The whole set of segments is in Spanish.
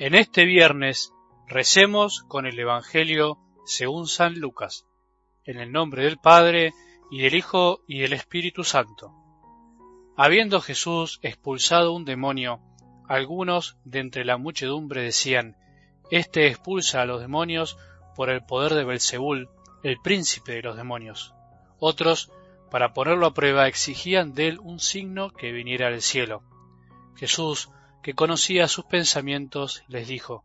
En este viernes recemos con el Evangelio según San Lucas, en el nombre del Padre, y del Hijo, y del Espíritu Santo. Habiendo Jesús expulsado un demonio, algunos de entre la muchedumbre decían, Este expulsa a los demonios por el poder de Belzebul, el príncipe de los demonios. Otros, para ponerlo a prueba, exigían de él un signo que viniera del cielo. Jesús, que conocía sus pensamientos, les dijo,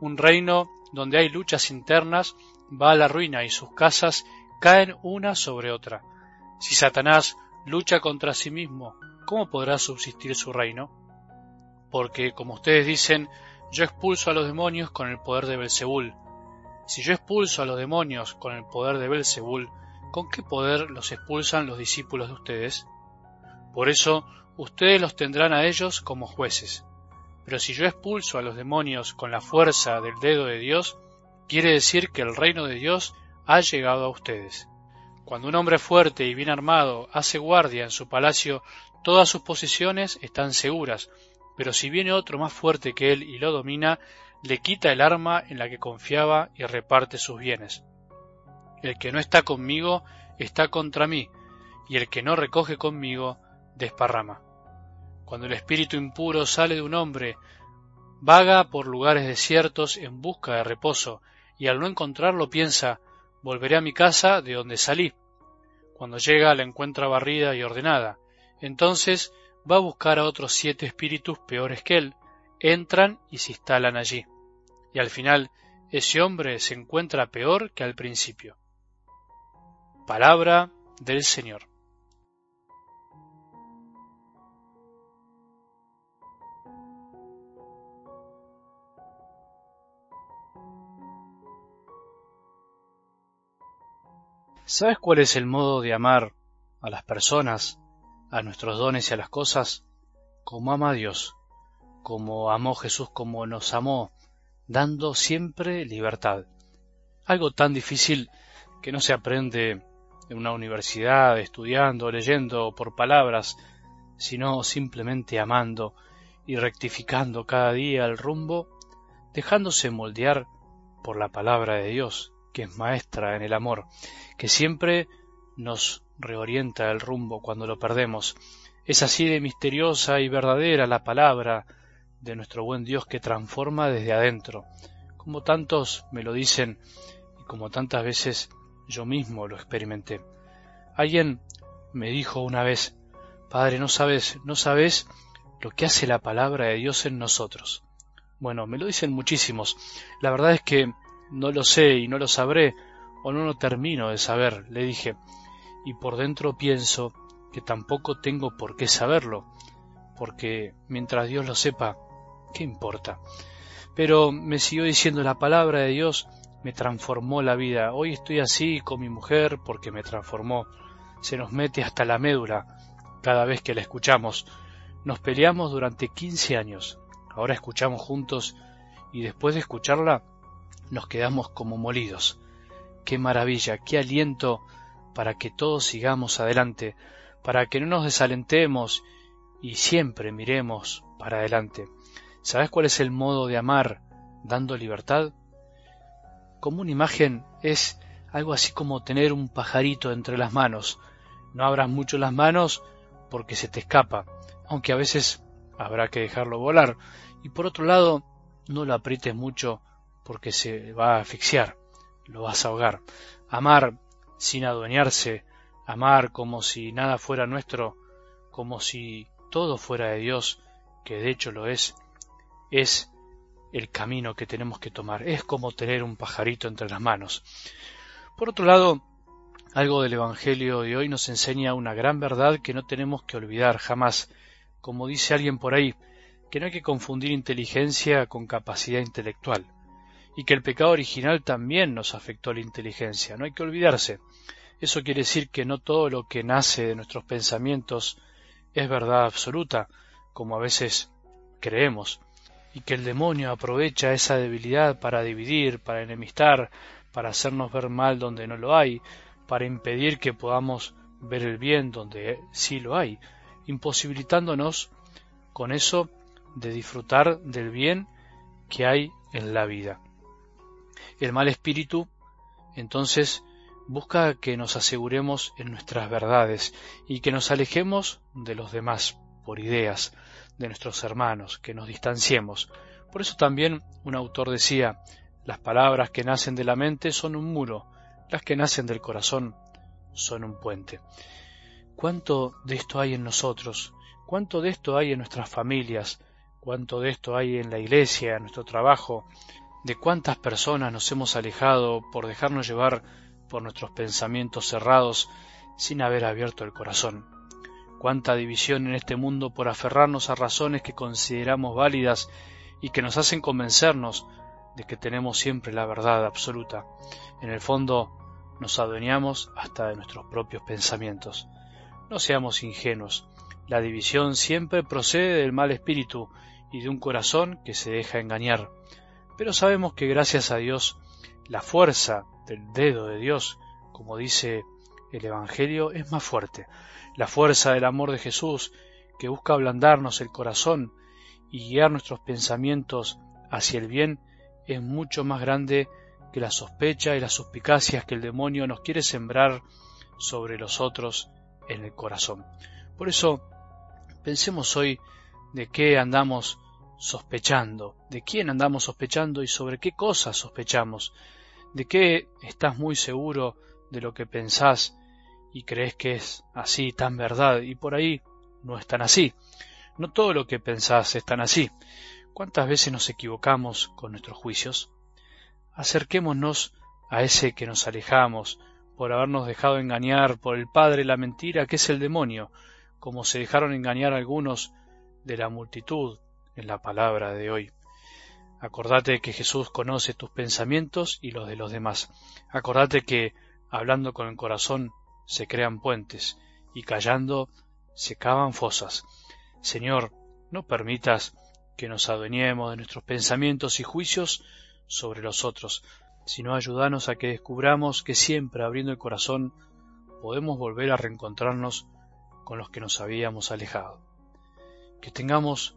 Un reino donde hay luchas internas va a la ruina y sus casas caen una sobre otra. Si Satanás lucha contra sí mismo, ¿cómo podrá subsistir su reino? Porque, como ustedes dicen, yo expulso a los demonios con el poder de Belzebul. Si yo expulso a los demonios con el poder de Belzebul, ¿con qué poder los expulsan los discípulos de ustedes? Por eso ustedes los tendrán a ellos como jueces. Pero si yo expulso a los demonios con la fuerza del dedo de Dios, quiere decir que el reino de Dios ha llegado a ustedes. Cuando un hombre fuerte y bien armado hace guardia en su palacio, todas sus posiciones están seguras, pero si viene otro más fuerte que él y lo domina, le quita el arma en la que confiaba y reparte sus bienes. El que no está conmigo está contra mí, y el que no recoge conmigo desparrama. Cuando el espíritu impuro sale de un hombre, vaga por lugares desiertos en busca de reposo, y al no encontrarlo piensa volveré a mi casa de donde salí. Cuando llega la encuentra barrida y ordenada. Entonces va a buscar a otros siete espíritus peores que él, entran y se instalan allí. Y al final ese hombre se encuentra peor que al principio. Palabra del Señor. ¿Sabes cuál es el modo de amar a las personas, a nuestros dones y a las cosas? Como ama a Dios, como amó Jesús, como nos amó, dando siempre libertad. Algo tan difícil que no se aprende en una universidad, estudiando, leyendo por palabras, sino simplemente amando y rectificando cada día el rumbo, dejándose moldear por la palabra de Dios, que es maestra en el amor, que siempre nos reorienta el rumbo cuando lo perdemos. Es así de misteriosa y verdadera la palabra de nuestro buen Dios que transforma desde adentro, como tantos me lo dicen y como tantas veces yo mismo lo experimenté. Alguien me dijo una vez, Padre, no sabes, no sabes lo que hace la palabra de Dios en nosotros. Bueno, me lo dicen muchísimos. La verdad es que no lo sé y no lo sabré, o no lo termino de saber, le dije, y por dentro pienso que tampoco tengo por qué saberlo, porque mientras Dios lo sepa, ¿qué importa? Pero me siguió diciendo la palabra de Dios me transformó la vida. Hoy estoy así con mi mujer porque me transformó. Se nos mete hasta la médula cada vez que la escuchamos. Nos peleamos durante quince años. Ahora escuchamos juntos y después de escucharla nos quedamos como molidos. Qué maravilla, qué aliento para que todos sigamos adelante, para que no nos desalentemos y siempre miremos para adelante. ¿Sabes cuál es el modo de amar dando libertad? Como una imagen es algo así como tener un pajarito entre las manos. No abras mucho las manos porque se te escapa, aunque a veces habrá que dejarlo volar. Y por otro lado, no lo aprietes mucho porque se va a asfixiar, lo vas a ahogar. Amar sin adueñarse, amar como si nada fuera nuestro, como si todo fuera de Dios, que de hecho lo es, es el camino que tenemos que tomar, es como tener un pajarito entre las manos. Por otro lado, algo del Evangelio de hoy nos enseña una gran verdad que no tenemos que olvidar jamás. Como dice alguien por ahí, que no hay que confundir inteligencia con capacidad intelectual y que el pecado original también nos afectó la inteligencia. No hay que olvidarse. Eso quiere decir que no todo lo que nace de nuestros pensamientos es verdad absoluta, como a veces creemos, y que el demonio aprovecha esa debilidad para dividir, para enemistar, para hacernos ver mal donde no lo hay, para impedir que podamos ver el bien donde sí lo hay, imposibilitándonos con eso de disfrutar del bien que hay en la vida. El mal espíritu, entonces, busca que nos aseguremos en nuestras verdades y que nos alejemos de los demás por ideas, de nuestros hermanos, que nos distanciemos. Por eso también un autor decía, las palabras que nacen de la mente son un muro, las que nacen del corazón son un puente. ¿Cuánto de esto hay en nosotros? ¿Cuánto de esto hay en nuestras familias? ¿Cuánto de esto hay en la iglesia, en nuestro trabajo? ¿De cuántas personas nos hemos alejado por dejarnos llevar por nuestros pensamientos cerrados sin haber abierto el corazón? ¿Cuánta división en este mundo por aferrarnos a razones que consideramos válidas y que nos hacen convencernos de que tenemos siempre la verdad absoluta? En el fondo, nos adueñamos hasta de nuestros propios pensamientos. No seamos ingenuos. La división siempre procede del mal espíritu y de un corazón que se deja engañar. Pero sabemos que gracias a Dios, la fuerza del dedo de Dios, como dice el Evangelio, es más fuerte. La fuerza del amor de Jesús, que busca ablandarnos el corazón y guiar nuestros pensamientos hacia el bien, es mucho más grande que la sospecha y las suspicacias que el demonio nos quiere sembrar sobre los otros en el corazón. Por eso, pensemos hoy de qué andamos sospechando, de quién andamos sospechando y sobre qué cosas sospechamos, de qué estás muy seguro de lo que pensás y crees que es así, tan verdad, y por ahí no es tan así. No todo lo que pensás es tan así. ¿Cuántas veces nos equivocamos con nuestros juicios? acerquémonos a ese que nos alejamos por habernos dejado engañar por el padre la mentira que es el demonio, como se dejaron engañar algunos de la multitud en la palabra de hoy. Acordate que Jesús conoce tus pensamientos y los de los demás. Acordate que, hablando con el corazón, se crean puentes, y callando se cavan fosas. Señor, no permitas que nos adueñemos de nuestros pensamientos y juicios sobre los otros, sino ayúdanos a que descubramos que siempre abriendo el corazón podemos volver a reencontrarnos con los que nos habíamos alejado. Que tengamos